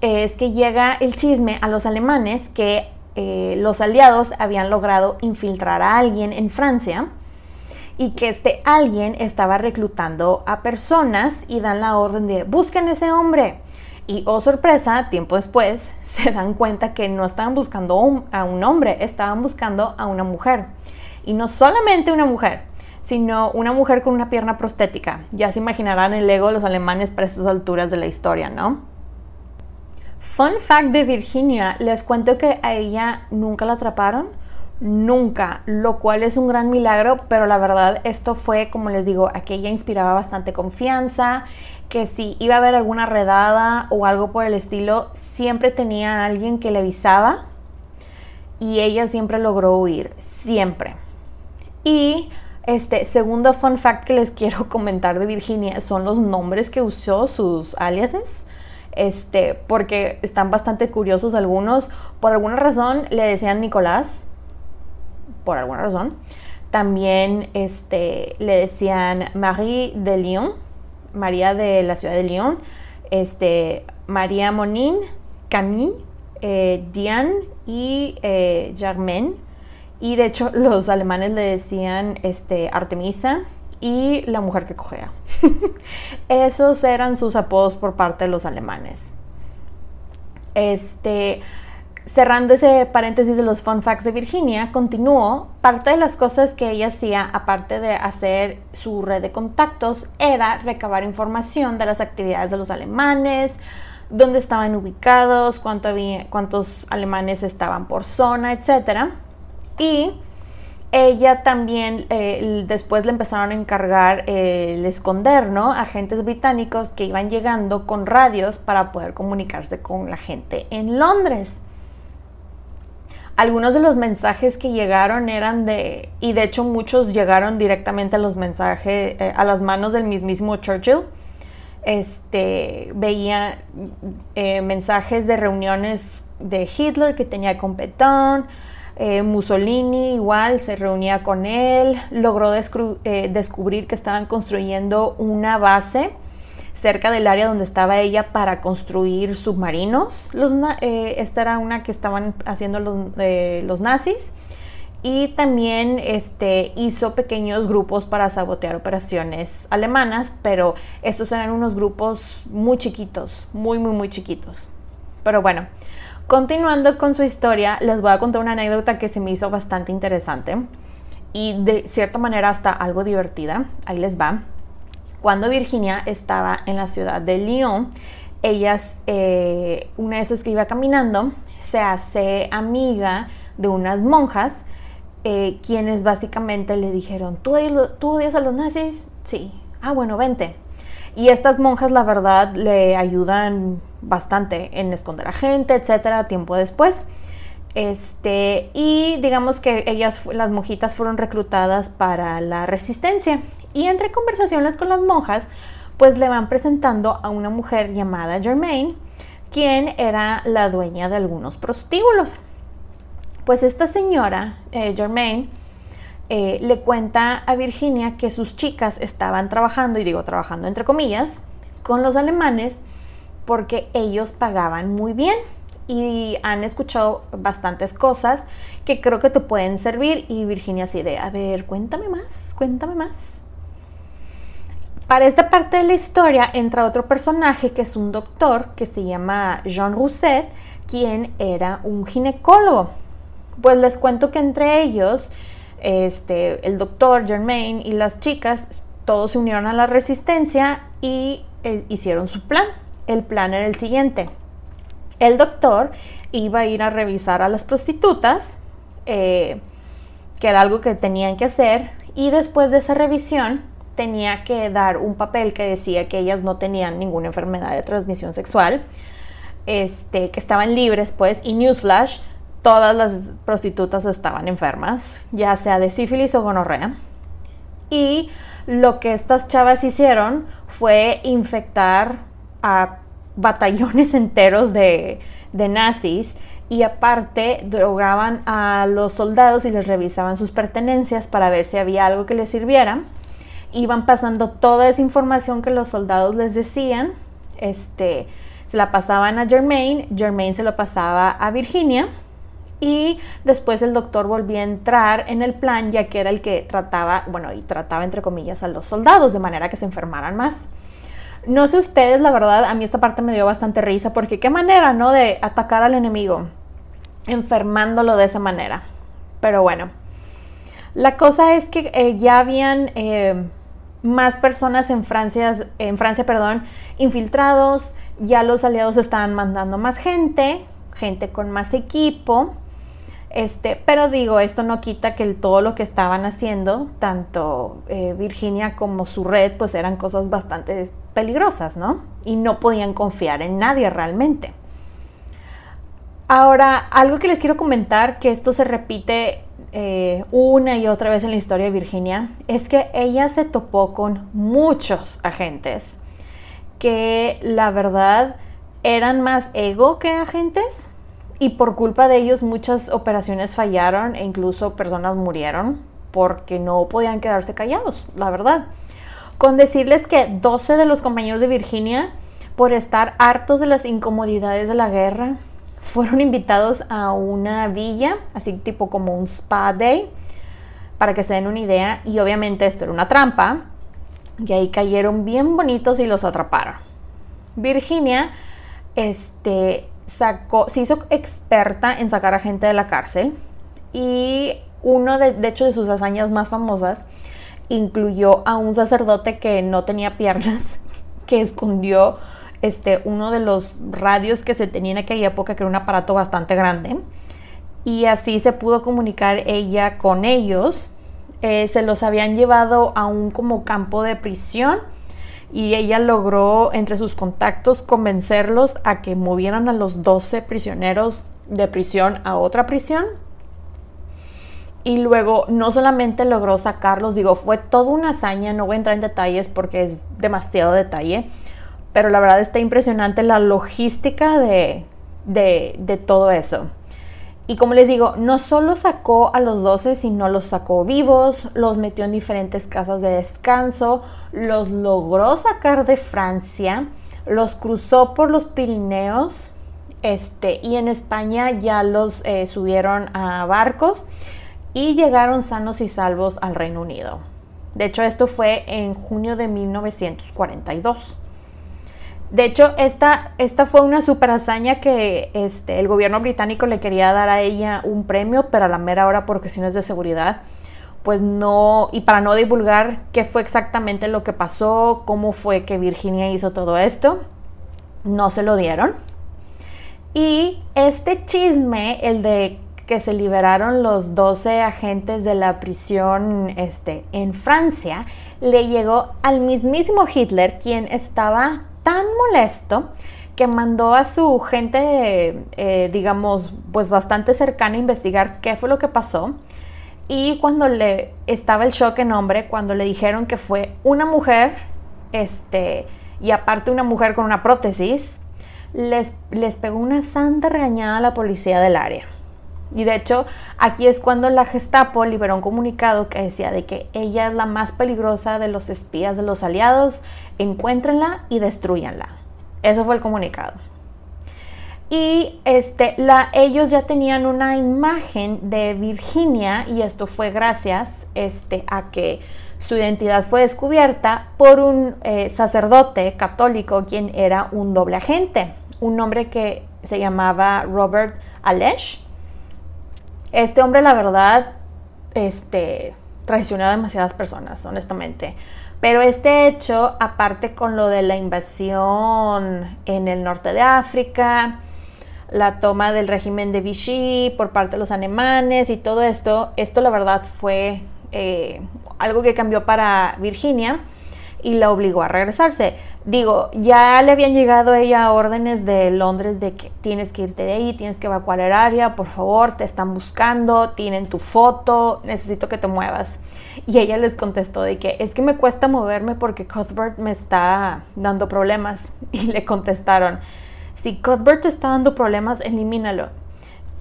[SPEAKER 1] es que llega el chisme a los alemanes que eh, los aliados habían logrado infiltrar a alguien en Francia y que este alguien estaba reclutando a personas y dan la orden de busquen ese hombre. Y oh sorpresa, tiempo después se dan cuenta que no estaban buscando a un hombre, estaban buscando a una mujer. Y no solamente una mujer, sino una mujer con una pierna prostética. Ya se imaginarán el ego de los alemanes para estas alturas de la historia, ¿no? Fun fact de Virginia, les cuento que a ella nunca la atraparon, nunca, lo cual es un gran milagro, pero la verdad esto fue, como les digo, aquella inspiraba bastante confianza, que si iba a haber alguna redada o algo por el estilo, siempre tenía a alguien que le avisaba y ella siempre logró huir, siempre. Y este segundo fun fact que les quiero comentar de Virginia son los nombres que usó, sus aliases. Este, porque están bastante curiosos algunos. Por alguna razón le decían Nicolás. Por alguna razón. También este, le decían Marie de Lyon María de la ciudad de Lyon, este, María Monin, Camille, eh, Diane y eh. Y de hecho los alemanes le decían este, Artemisa y la mujer que cogea. Esos eran sus apodos por parte de los alemanes. Este, cerrando ese paréntesis de los fun facts de Virginia, continuó, parte de las cosas que ella hacía, aparte de hacer su red de contactos, era recabar información de las actividades de los alemanes, dónde estaban ubicados, cuánto había, cuántos alemanes estaban por zona, etc. Y ella también eh, después le empezaron a encargar eh, el esconder, ¿no? Agentes británicos que iban llegando con radios para poder comunicarse con la gente en Londres. Algunos de los mensajes que llegaron eran de, y de hecho muchos llegaron directamente a los mensajes, eh, a las manos del mismísimo Churchill. Este, veía mensajes de reuniones de Hitler que tenía con Petón, eh, Mussolini igual se reunía con él, logró eh, descubrir que estaban construyendo una base cerca del área donde estaba ella para construir submarinos. Eh, esta era una que estaban haciendo los, nazis. Y también este, hizo pequeños grupos para sabotear operaciones alemanas, pero estos eran unos grupos muy chiquitos, muy, muy, muy chiquitos. Pero bueno, Continuando con su historia, les voy a contar una anécdota que se me hizo bastante interesante y de cierta manera hasta algo divertida. Ahí les va. Cuando Virginia estaba en la ciudad de Lyon, ella, eh, una vez que iba caminando, se hace amiga de unas monjas, eh, quienes básicamente le dijeron, ¿Tú, ¿tú odias a los nazis? Sí. Ah, bueno, vente. Y estas monjas, la verdad, le ayudan bastante en esconder a gente, etcétera, tiempo después. Este, y digamos que ellas, las monjitas, fueron reclutadas para la resistencia. Y entre conversaciones con las monjas, pues le van presentando a una mujer llamada Germaine, quien era la dueña de algunos prostíbulos. Pues esta señora, eh, Germaine, eh, le cuenta a Virginia que sus chicas estaban trabajando, y digo trabajando entre comillas, con los alemanes porque ellos pagaban muy bien y han escuchado bastantes cosas que creo que te pueden servir y Virginia así de, a ver, cuéntame más, cuéntame más. Para esta parte de la historia entra otro personaje que es un doctor que se llama Jean Rousset, quien era un ginecólogo. Pues les cuento que entre ellos, este, el doctor Germain y las chicas, todos se unieron a la resistencia y eh, hicieron su plan el plan era el siguiente. El doctor iba a ir a revisar a las prostitutas, eh, que era algo que tenían que hacer, y después de esa revisión tenía que dar un papel que decía que ellas no tenían ninguna enfermedad de transmisión sexual, este, que estaban libres, pues, y newsflash, todas las prostitutas estaban enfermas, ya sea de sífilis o gonorrea. Y lo que estas chavas hicieron fue infectar a batallones enteros de, nazis y aparte drogaban a los soldados y les revisaban sus pertenencias para ver si había algo que les sirviera. Iban pasando toda esa información que los soldados les decían, este, se la pasaban a Germain, Germain se lo pasaba a Virginia y después el doctor volvía a entrar en el plan ya que era el que trataba, bueno, y trataba entre comillas a los soldados de manera que se enfermaran más. No sé ustedes, la verdad, a mí esta parte me dio bastante risa porque qué manera, ¿no? De atacar al enemigo, enfermándolo de esa manera. Pero bueno, la cosa es que eh, ya habían eh, más personas en Francia, en Francia, perdón, infiltrados, ya los aliados estaban mandando más gente, gente con más equipo. Este, pero digo, esto no quita que todo lo que estaban haciendo, tanto eh, Virginia como su red, pues eran cosas bastante peligrosas, ¿no? Y no podían confiar en nadie realmente. Ahora, algo que les quiero comentar, que esto se repite eh, una y otra vez en la historia de Virginia, es que ella se topó con muchos agentes que la verdad eran más ego que agentes y por culpa de ellos muchas operaciones fallaron e incluso personas murieron porque no podían quedarse callados, la verdad. Con decirles que 12 de los compañeros de Virginia, por estar hartos de las incomodidades de la guerra, fueron invitados a una villa, así tipo como un spa day, para que se den una idea. Y obviamente esto era una trampa. Y ahí cayeron bien bonitos y los atraparon. Virginia, este, sacó, se hizo experta en sacar a gente de la cárcel y uno de, de hecho de sus hazañas más famosas incluyó a un sacerdote que no tenía piernas, que escondió este, uno de los radios que se tenía en aquella época, que era un aparato bastante grande. Y así se pudo comunicar ella con ellos. Eh, se los habían llevado a un como campo de prisión y ella logró entre sus contactos convencerlos a que movieran a los 12 prisioneros de prisión a otra prisión y luego no solamente logró sacarlos, digo, fue toda una hazaña, no voy a entrar en detalles porque es demasiado detalle, pero la verdad está impresionante la logística de, de, todo eso. Y como les digo, no solo sacó a los 12, sino los sacó vivos, los metió en diferentes casas de descanso, los logró sacar de Francia, los cruzó por los Pirineos, este, y en España ya los eh, subieron a barcos y llegaron sanos y salvos al Reino Unido. De hecho, esto fue en junio de 1942. De hecho, esta, esta fue una super hazaña que este, el gobierno británico le quería dar a ella un premio, pero a la mera hora por cuestiones de seguridad, pues no, y para no divulgar qué fue exactamente lo que pasó, cómo fue que Virginia hizo todo esto, no se lo dieron. Y este chisme, el de que se liberaron los 12 agentes de la prisión este, en Francia, le llegó al mismísimo Hitler, quien estaba tan molesto que mandó a su gente, eh, digamos, pues bastante cercana a investigar qué fue lo que pasó. Y cuando le estaba el shock en hombre, cuando le dijeron que fue una mujer, este, y aparte una mujer con una prótesis, les, les pegó una santa regañada a la policía del área. Y de hecho, aquí es cuando la Gestapo liberó un comunicado que decía de que ella es la más peligrosa de los espías de los aliados, encuéntrenla y destruyanla. Eso fue el comunicado. Y este, ellos ya tenían una imagen de Virginia y esto fue gracias este, a que su identidad fue descubierta por un eh, sacerdote católico quien era un doble agente, un hombre que se llamaba Robert Alesh este hombre, la verdad, este, traicionó a demasiadas personas, honestamente. Pero este hecho, aparte con lo de la invasión en el norte de África, la toma del régimen de Vichy por parte de los alemanes y todo esto, esto la verdad fue eh, algo que cambió para Virginia y la obligó a regresarse. Digo, ya le habían llegado a ella órdenes de Londres de que tienes que irte de ahí, tienes que evacuar el área, por favor, te están buscando, tienen tu foto, necesito que te muevas. Y ella les contestó de que es que me cuesta moverme porque Cuthbert me está dando problemas. Y le contestaron, si Cuthbert te está dando problemas, elimínalo.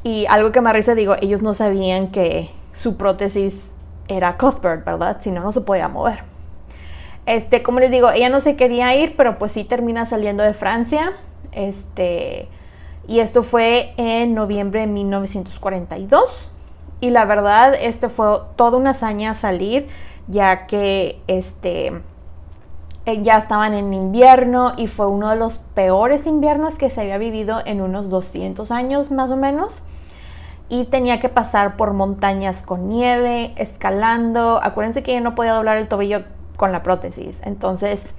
[SPEAKER 1] Y algo que me risa, digo, ellos no sabían que su prótesis era Cuthbert, ¿verdad? Si no, no se podía mover. Este, como les digo, ella no se quería ir, pero pues sí termina saliendo de Francia. Este, y esto fue en noviembre de 1942. Y la verdad, este fue toda una hazaña salir, ya que este, ya estaban en invierno y fue uno de los peores inviernos que se había vivido en unos 200 años más o menos. Y tenía que pasar por montañas con nieve, escalando. Acuérdense que ella no podía doblar el tobillo con la prótesis. Entonces,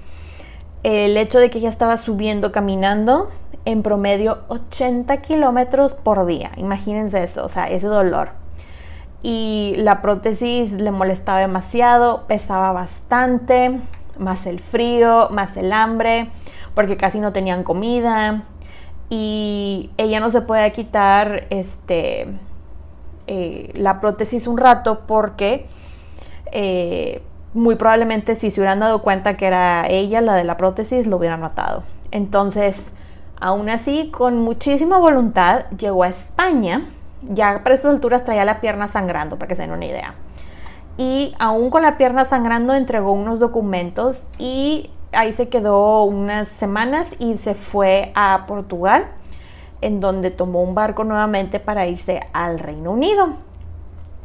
[SPEAKER 1] el hecho de que ella estaba subiendo, caminando en promedio 80 kilómetros por día, imagínense eso, o sea, ese dolor. Y la prótesis le molestaba demasiado, pesaba bastante, más el frío, más el hambre, porque casi no tenían comida. Y ella no se puede quitar este, eh, la prótesis un rato porque eh, muy probablemente si se hubieran dado cuenta que era ella la de la prótesis, lo hubieran matado. Entonces, aún así, con muchísima voluntad, llegó a España. Ya para esas alturas traía la pierna sangrando, para que se den una idea. Y aún con la pierna sangrando, entregó unos documentos y ahí se quedó unas semanas y se fue a Portugal, en donde tomó un barco nuevamente para irse al Reino Unido.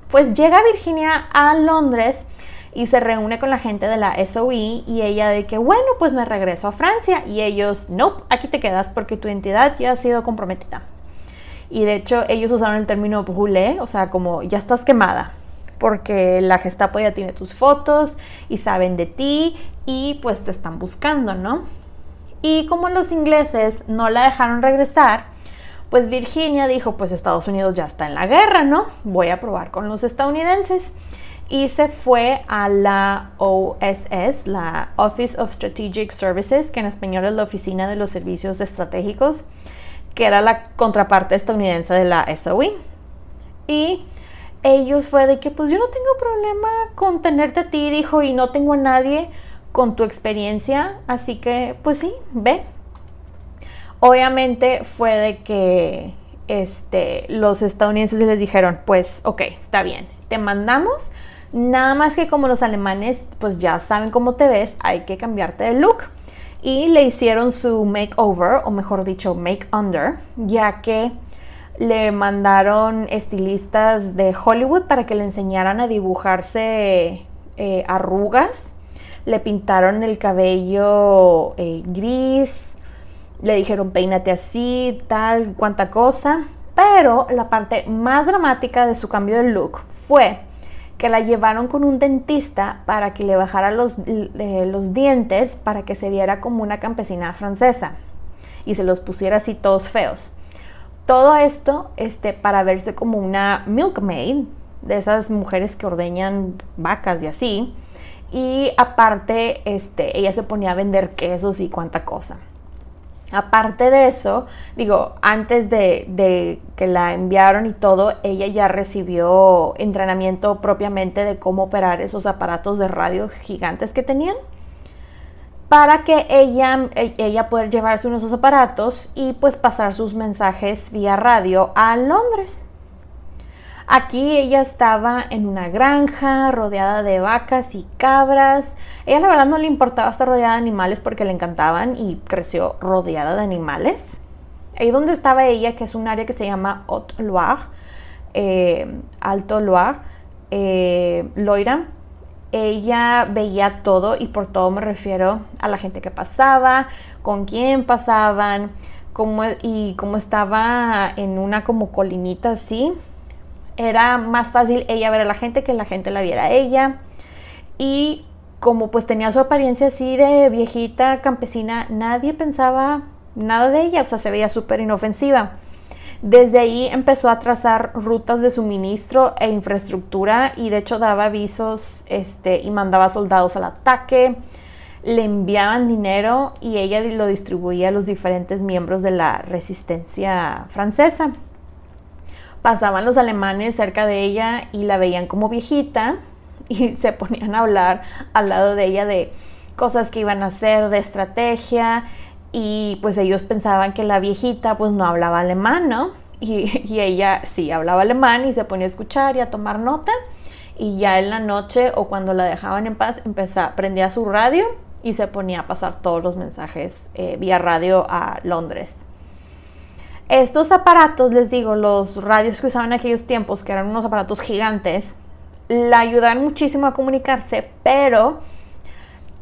[SPEAKER 1] Pues llega Virginia a Londres y se reúne con la gente de la SOE y ella de que, bueno, pues me regreso a Francia y ellos, nope, aquí te quedas porque tu identidad ya ha sido comprometida. Y de hecho ellos usaron el término brûlé, o sea, como ya estás quemada, porque la Gestapo ya tiene tus fotos y saben de ti y pues te están buscando, ¿no? Y como los ingleses no la dejaron regresar, pues Virginia dijo, pues Estados Unidos ya está en la guerra, ¿no? Voy a probar con los estadounidenses. Y se fue a la OSS, la Office of Strategic Services, que en español es la Oficina de los Servicios Estratégicos, que era la contraparte estadounidense de la SOE. Y ellos fue de que, pues yo no tengo problema con tenerte a ti, dijo, y no tengo a nadie con tu experiencia, así que, pues sí, ve, Obviamente fue de que este, los estadounidenses les dijeron, pues ok, está bien, te mandamos, nada más que como los alemanes pues ya saben cómo te ves, hay que cambiarte de look. Y le hicieron su makeover, o mejor dicho, make under, ya que le mandaron estilistas de Hollywood para que le enseñaran a dibujarse eh, arrugas. Le pintaron el cabello eh, gris, le dijeron peínate así, tal, cuánta cosa. Pero la parte más dramática de su cambio de look fue que la llevaron con un dentista para que le bajara los, los dientes para que se viera como una campesina francesa y se los pusiera así todos feos. Todo esto este, para verse como una milkmaid, de esas mujeres que ordeñan vacas y así. Y aparte, este, ella se ponía a vender quesos y cuánta cosa. Aparte de eso, digo, antes de, que la enviaron y todo, ella ya recibió entrenamiento propiamente de cómo operar esos aparatos de radio gigantes que tenían para que ella, ella pueda llevarse uno de esos aparatos y pues pasar sus mensajes vía radio a Londres. Aquí ella estaba en una granja rodeada de vacas y cabras. Ella la verdad no le importaba estar rodeada de animales porque le encantaban y creció rodeada de animales. Ahí donde estaba ella, que es un área que se llama Haute-Loire, eh, Alto Loire, eh, Loira, ella veía todo y por todo me refiero a la gente que pasaba, con quién pasaban, cómo, y cómo estaba en una como colinita así era más fácil ella ver a la gente que la gente la viera a ella. Y como pues tenía su apariencia así de viejita campesina, nadie pensaba nada de ella, o sea, se veía súper inofensiva. Desde ahí empezó a trazar rutas de suministro e infraestructura y de hecho daba avisos este, y mandaba soldados al ataque, le enviaban dinero y ella lo distribuía a los diferentes miembros de la resistencia francesa. Pasaban los alemanes cerca de ella y la veían como viejita y se ponían a hablar al lado de ella de cosas que iban a hacer, de estrategia y pues ellos pensaban que la viejita pues no hablaba alemán, ¿no? Y, ella sí hablaba alemán y se ponía a escuchar y a tomar nota y ya en la noche o cuando la dejaban en paz empezaba, prendía su radio y se ponía a pasar todos los mensajes eh, vía radio a Londres. Estos aparatos, les digo, los radios que usaban en aquellos tiempos, que eran unos aparatos gigantes, la ayudaban muchísimo a comunicarse, pero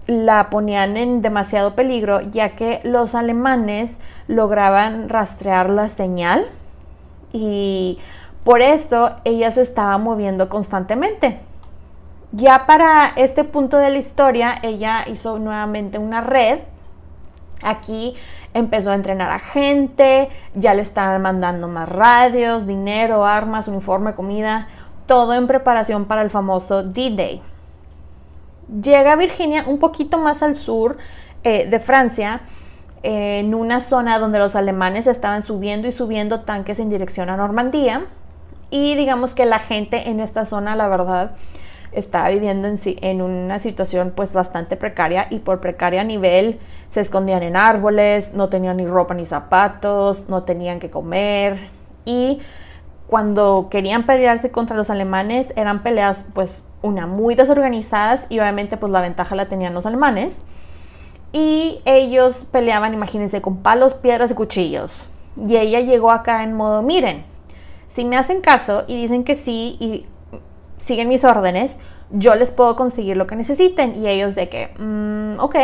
[SPEAKER 1] la ponían en demasiado peligro, ya que los alemanes lograban rastrear la señal y por esto ella se estaba moviendo constantemente. Ya para este punto de la historia, ella hizo nuevamente una red. Aquí empezó a entrenar a gente, ya le estaban mandando más radios, dinero, armas, uniforme, comida, todo en preparación para el famoso D-Day. Llega a Virginia un poquito más al sur eh, de Francia, en una zona donde los alemanes estaban subiendo y subiendo tanques en dirección a Normandía. Y digamos que la gente en esta zona, la verdad, estaba viviendo en, en una situación pues bastante precaria y por precaria nivel se escondían en árboles, no tenían ni ropa ni zapatos, no tenían que comer y cuando querían pelearse contra los alemanes eran peleas pues una muy desorganizadas y obviamente pues la ventaja la tenían los alemanes y ellos peleaban imagínense con palos, piedras y cuchillos y ella llegó acá en modo miren si me hacen caso y dicen que sí y siguen mis órdenes, yo les puedo conseguir lo que necesiten. Y ellos de que, mm, ok.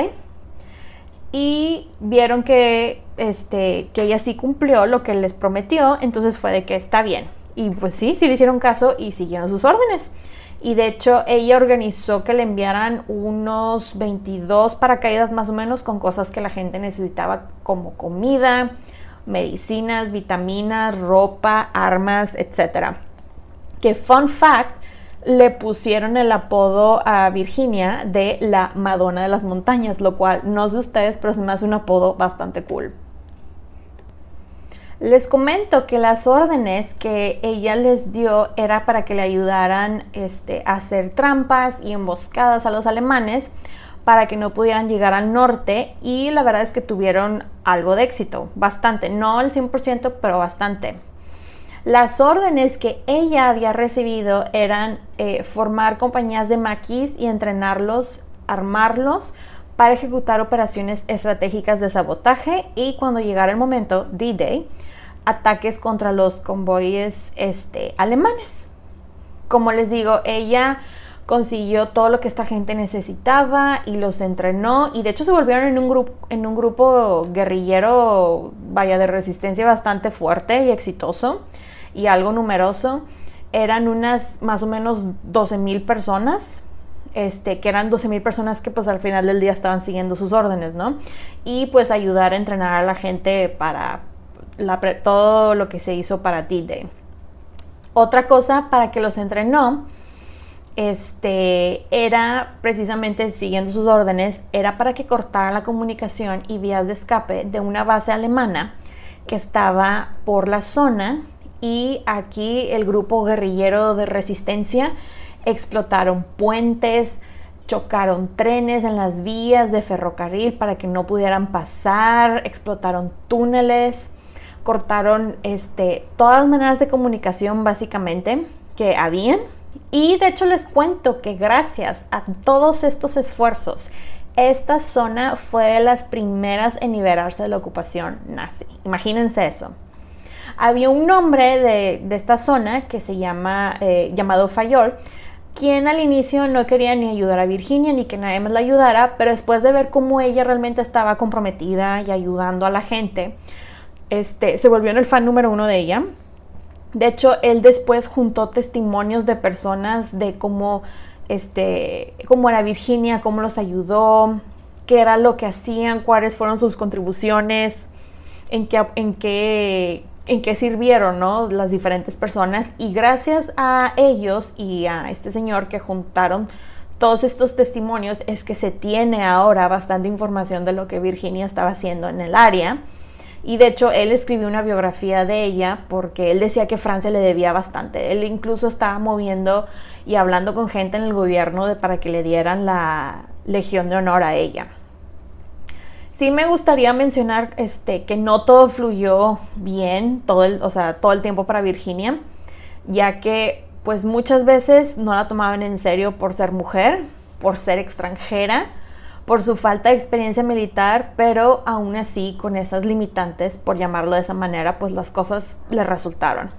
[SPEAKER 1] Y vieron que, este, que ella sí cumplió lo que les prometió, entonces fue de que está bien. Y pues sí, sí le hicieron caso y siguieron sus órdenes. Y de hecho ella organizó que le enviaran unos 22 paracaídas más o menos con cosas que la gente necesitaba como comida, medicinas, vitaminas, ropa, armas, etc. Que fun fact, le pusieron el apodo a Virginia de la Madonna de las Montañas, lo cual no sé ustedes, pero se me hace un apodo bastante cool. Les comento que las órdenes que ella les dio era para que le ayudaran este, a hacer trampas y emboscadas a los alemanes para que no pudieran llegar al norte y la verdad es que tuvieron algo de éxito, bastante, no el 100%, pero bastante. Las órdenes que ella había recibido eran eh, formar compañías de maquis y entrenarlos, armarlos para ejecutar operaciones estratégicas de sabotaje y cuando llegara el momento, D-Day, ataques contra los convoyes este, alemanes. Como les digo, ella consiguió todo lo que esta gente necesitaba y los entrenó y de hecho se volvieron en un grupo en un grupo guerrillero vaya de resistencia bastante fuerte y exitoso y algo numeroso. Eran unas más o menos 12 mil personas, este, que eran 12 mil personas que pues al final del día estaban siguiendo sus órdenes, ¿no? Y pues ayudar a entrenar a la gente para todo lo que se hizo para D-Day. Otra cosa para que los entrenó, este, era precisamente siguiendo sus órdenes, era para que cortaran la comunicación y vías de escape de una base alemana que estaba por la zona y aquí el grupo guerrillero de resistencia explotaron puentes, chocaron trenes en las vías de ferrocarril para que no pudieran pasar, explotaron túneles, cortaron este, todas las maneras de comunicación básicamente que habían. Y de hecho les cuento que gracias a todos estos esfuerzos, esta zona fue de las primeras en liberarse de la ocupación nazi. Imagínense eso había un hombre de, esta zona que se llama, eh, llamado Fayol, quien al inicio no quería ni ayudar a Virginia ni que nadie más la ayudara, pero después de ver cómo ella realmente estaba comprometida y ayudando a la gente, este, se volvió en el fan número uno de ella. De hecho, él después juntó testimonios de personas de cómo, este, cómo era Virginia, cómo los ayudó, qué era lo que hacían, cuáles fueron sus contribuciones, en qué, en qué en qué sirvieron ¿no? las diferentes personas y gracias a ellos y a este señor que juntaron todos estos testimonios es que se tiene ahora bastante información de lo que Virginia estaba haciendo en el área. Y de hecho él escribió una biografía de ella porque él decía que Francia le debía bastante. Él incluso estaba moviendo y hablando con gente en el gobierno para que le dieran la Legión de Honor a ella sí me gustaría mencionar este, que no todo fluyó bien, todo el, o sea, todo el tiempo para Virginia, ya que pues muchas veces no la tomaban en serio por ser mujer, por ser extranjera, por su falta de experiencia militar, pero aún así con esas limitantes, por llamarlo de esa manera, pues las cosas le resultaron.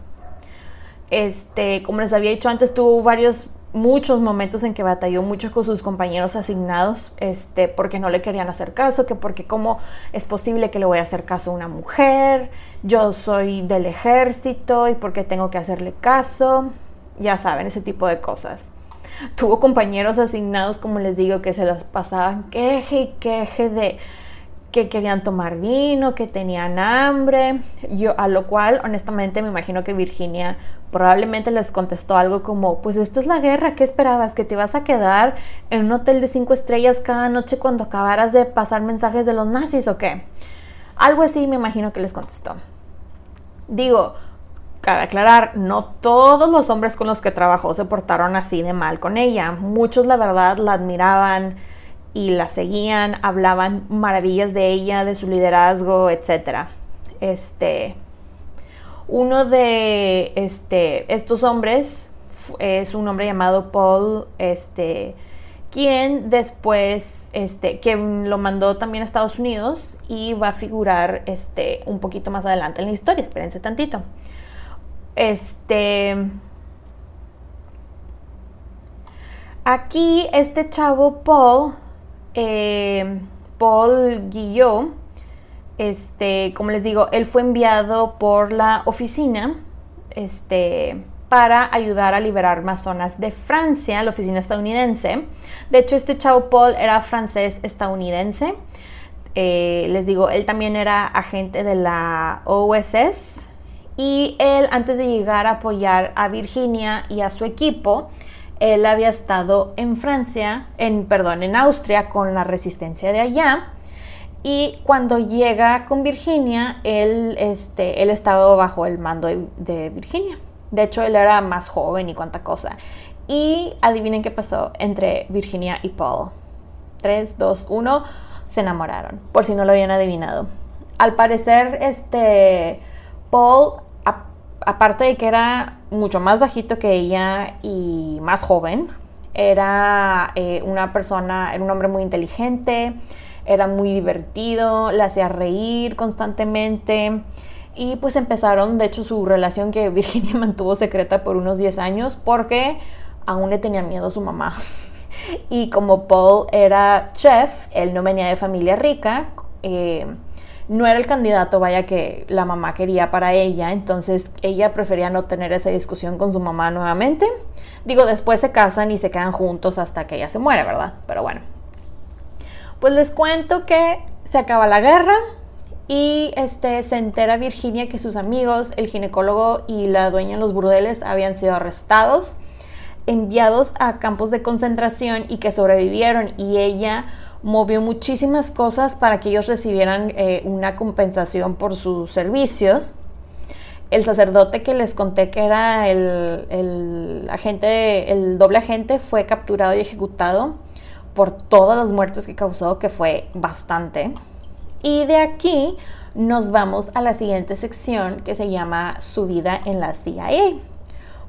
[SPEAKER 1] Este, como les había dicho antes, tuvo varios muchos momentos en que batalló mucho con sus compañeros asignados, este, porque no le querían hacer caso, que porque cómo es posible que le voy a hacer caso a una mujer, yo soy del ejército y porque tengo que hacerle caso, ya saben, ese tipo de cosas. Tuvo compañeros asignados, como les digo, que se las pasaban queje y queje de que querían tomar vino, que tenían hambre, yo a lo cual honestamente me imagino que Virginia probablemente les contestó algo como, pues esto es la guerra, ¿qué esperabas? ¿Que te vas a quedar en un hotel de cinco estrellas cada noche cuando acabaras de pasar mensajes de los nazis o qué? Algo así me imagino que les contestó. Digo, cabe aclarar, no todos los hombres con los que trabajó se portaron así de mal con ella. Muchos la verdad la admiraban, y la seguían, hablaban maravillas de ella, de su liderazgo, etc. Este, uno de este, estos hombres es un hombre llamado Paul, este, quien después, este, que lo mandó también a Estados Unidos y va a figurar este, un poquito más adelante en la historia, espérense tantito. Este, Aquí este chavo Paul, eh, Paul Guillot, este, como les digo, él fue enviado por la oficina, este, para ayudar a liberar más de Francia, la oficina estadounidense. De hecho, este chavo Paul era francés estadounidense. Eh, les digo, él también era agente de la OSS y él antes de llegar a apoyar a Virginia y a su equipo, él había estado en Francia, en perdón, en Austria con la resistencia de allá. Y cuando llega con Virginia, él, este, él estaba bajo el mando de Virginia. De hecho, él era más joven y cuánta cosa. Y adivinen qué pasó entre Virginia y Paul. 3, 2, 1, se enamoraron, por si no lo habían adivinado. Al parecer, este Paul, aparte de que era mucho más bajito que ella y más joven, era eh, una persona, era un hombre muy inteligente, era muy divertido, le hacía reír constantemente. Y pues empezaron, de hecho, su relación que Virginia mantuvo secreta por unos 10 años porque aún le tenía miedo a su mamá. y como Paul era chef, él no venía de familia rica, eh, no era el candidato, vaya, que la mamá quería para ella, entonces ella prefería no tener esa discusión con su mamá nuevamente. Digo, después se casan y se quedan juntos hasta que ella se muere, ¿verdad? Pero bueno. Pues les cuento que se acaba la guerra, y este, se entera Virginia que sus amigos, el ginecólogo y la dueña de los burdeles habían sido arrestados, enviados a campos de concentración y que sobrevivieron. Y ella movió muchísimas cosas para que ellos recibieran eh, una compensación por sus servicios. El sacerdote que les conté que era el, el agente, el doble agente, fue capturado y ejecutado por todas las muertes que causó, que fue bastante. Y de aquí nos vamos a la siguiente sección que se llama Su vida en la CIA.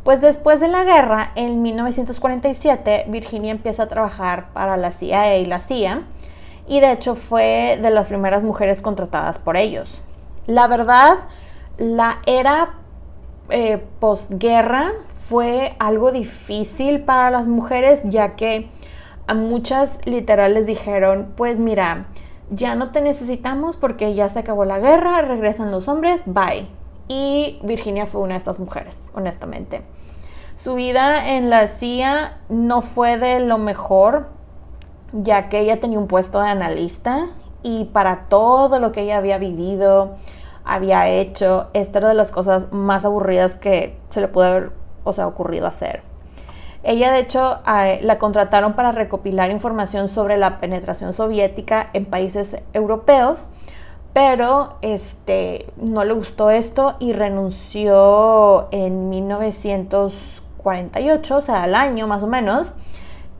[SPEAKER 1] Pues después de la guerra, en 1947, Virginia empieza a trabajar para la CIA y la CIA, y de hecho fue de las primeras mujeres contratadas por ellos. La verdad, la era eh, posguerra fue algo difícil para las mujeres, ya que a muchas literal les dijeron, pues mira, ya no te necesitamos porque ya se acabó la guerra, regresan los hombres, bye. Y Virginia fue una de estas mujeres, honestamente. Su vida en la CIA no fue de lo mejor, ya que ella tenía un puesto de analista y para todo lo que ella había vivido, había hecho, esta era de las cosas más aburridas que se le pudo haber o sea, ocurrido hacer. Ella de hecho la contrataron para recopilar información sobre la penetración soviética en países europeos, pero este, no le gustó esto y renunció en 1948, o sea, al año más o menos,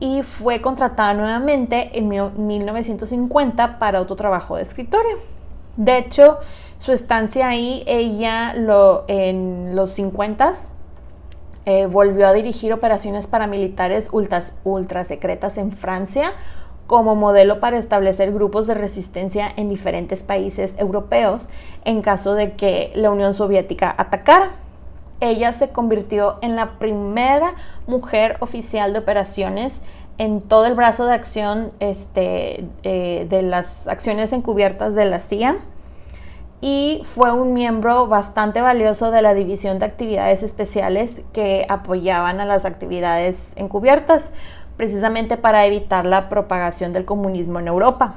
[SPEAKER 1] y fue contratada nuevamente en 1950 para otro trabajo de escritorio. De hecho, su estancia ahí, ella en los 50 eh, volvió a dirigir operaciones paramilitares ultra secretas en Francia como modelo para establecer grupos de resistencia en diferentes países europeos en caso de que la Unión Soviética atacara. Ella se convirtió en la primera mujer oficial de operaciones en todo el brazo de acción este, eh, de las acciones encubiertas de la CIA y fue un miembro bastante valioso de la División de Actividades Especiales que apoyaban a las actividades encubiertas, precisamente para evitar la propagación del comunismo en Europa.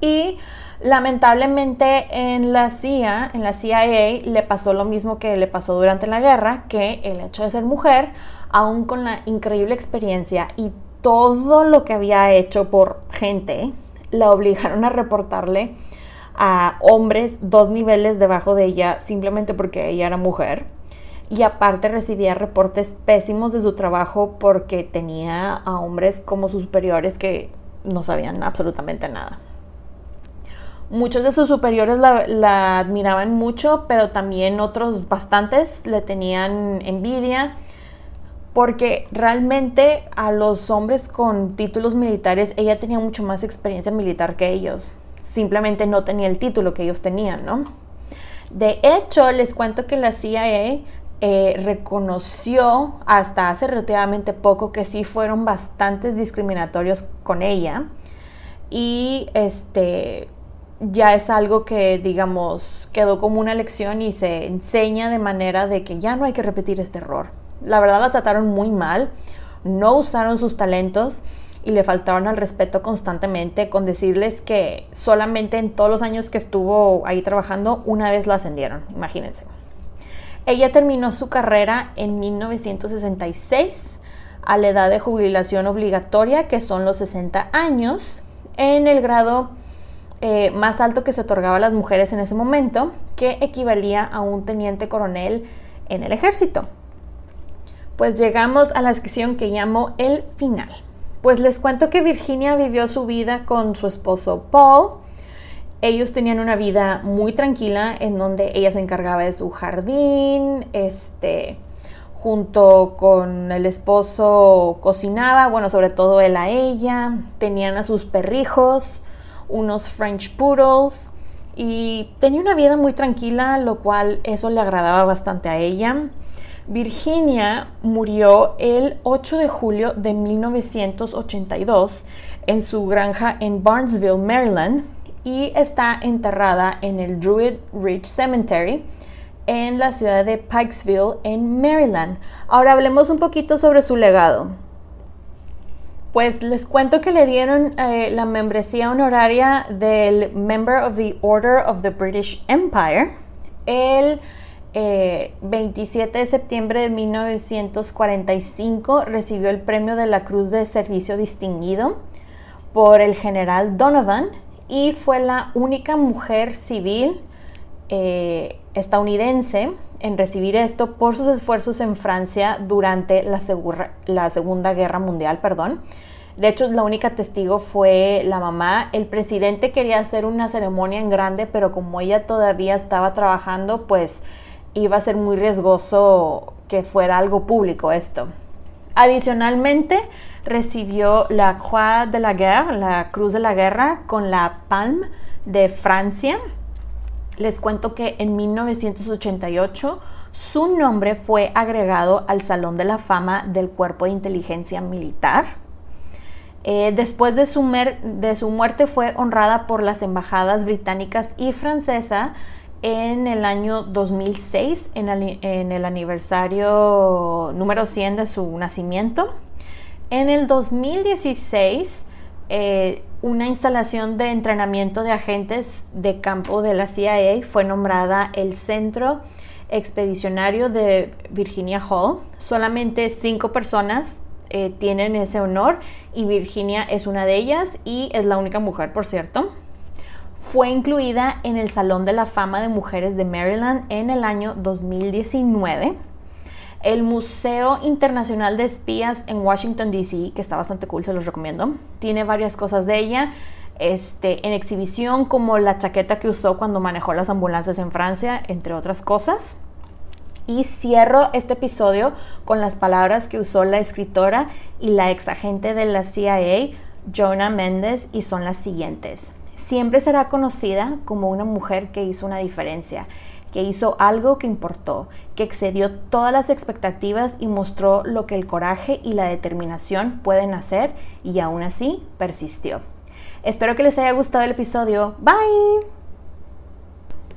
[SPEAKER 1] Y lamentablemente en la CIA, en la CIA, le pasó lo mismo que le pasó durante la guerra, que el hecho de ser mujer, aún con la increíble experiencia y todo lo que había hecho por gente, la obligaron a reportarle a hombres dos niveles debajo de ella simplemente porque ella era mujer. Y aparte recibía reportes pésimos de su trabajo porque tenía a hombres como sus superiores que no sabían absolutamente nada. Muchos de sus superiores la, admiraban mucho, pero también otros bastantes le tenían envidia porque realmente a los hombres con títulos militares ella tenía mucho más experiencia militar que ellos simplemente no tenía el título que ellos tenían, ¿no? De hecho, les cuento que la CIA eh, reconoció hasta hace relativamente poco que sí fueron bastantes discriminatorios con ella y este ya es algo que digamos quedó como una lección y se enseña de manera de que ya no hay que repetir este error. La verdad la trataron muy mal, no usaron sus talentos y le faltaron al respeto constantemente con decirles que solamente en todos los años que estuvo ahí trabajando una vez la ascendieron, imagínense. Ella terminó su carrera en 1966 a la edad de jubilación obligatoria, que son los 60 años, en el grado eh, más alto que se otorgaba a las mujeres en ese momento, que equivalía a un teniente coronel en el ejército. Pues llegamos a la sección que llamo el final. Pues les cuento que Virginia vivió su vida con su esposo Paul, ellos tenían una vida muy tranquila en donde ella se encargaba de su jardín, este, junto con el esposo cocinaba, bueno, sobre todo él a ella, tenían a sus perrijos, unos French Poodles y tenía una vida muy tranquila, lo cual eso le agradaba bastante a ella. Virginia murió el 8 de julio de 1982 en su granja en Barnesville, Maryland, y está enterrada en el Druid Ridge Cemetery en la ciudad de Pikesville, en Maryland. Ahora hablemos un poquito sobre su legado. Pues les cuento que le dieron eh, la membresía honoraria del Member of the Order of the British Empire el 27 eh, de septiembre de 1945 recibió el premio de la Cruz de Servicio Distinguido por el general Donovan y fue la única mujer civil eh, estadounidense en recibir esto por sus esfuerzos en Francia durante la, la Segunda Guerra Mundial. Perdón. De hecho, la única testigo fue la mamá. El presidente quería hacer una ceremonia en grande, pero como ella todavía estaba trabajando, pues iba a ser muy riesgoso que fuera algo público esto. Adicionalmente, recibió la Croix de la Guerre, la Cruz de la Guerra, con la Palme de Francia. Les cuento que en 1988 su nombre fue agregado al Salón de la Fama del Cuerpo de Inteligencia Militar. Eh, después de su, de su, muerte fue honrada por las embajadas británicas y francesa en el año 2006, en el, en el aniversario número 100 de su nacimiento. En el 2016, eh, una instalación de entrenamiento de agentes de campo de la CIA fue nombrada el Centro Expedicionario de Virginia Hall. Solamente cinco personas eh, tienen ese honor y Virginia es una de ellas y es la única mujer, por cierto. Fue incluida en el Salón de la Fama de Mujeres de Maryland en el año 2019 el Museo Internacional de Espías en Washington, D.C., que está bastante cool, se los recomiendo. Tiene varias cosas de ella este, en exhibición, como la chaqueta que usó cuando manejó las ambulancias en Francia, entre otras cosas. Y cierro este episodio con las palabras que usó la escritora y la ex agente de la CIA, Jonah Mendes, y son las siguientes. Siempre será conocida como una mujer que hizo una diferencia que hizo algo que importó, que excedió todas las expectativas y mostró lo que el coraje y la determinación pueden hacer y aún así persistió. Espero que les haya gustado el episodio. Bye.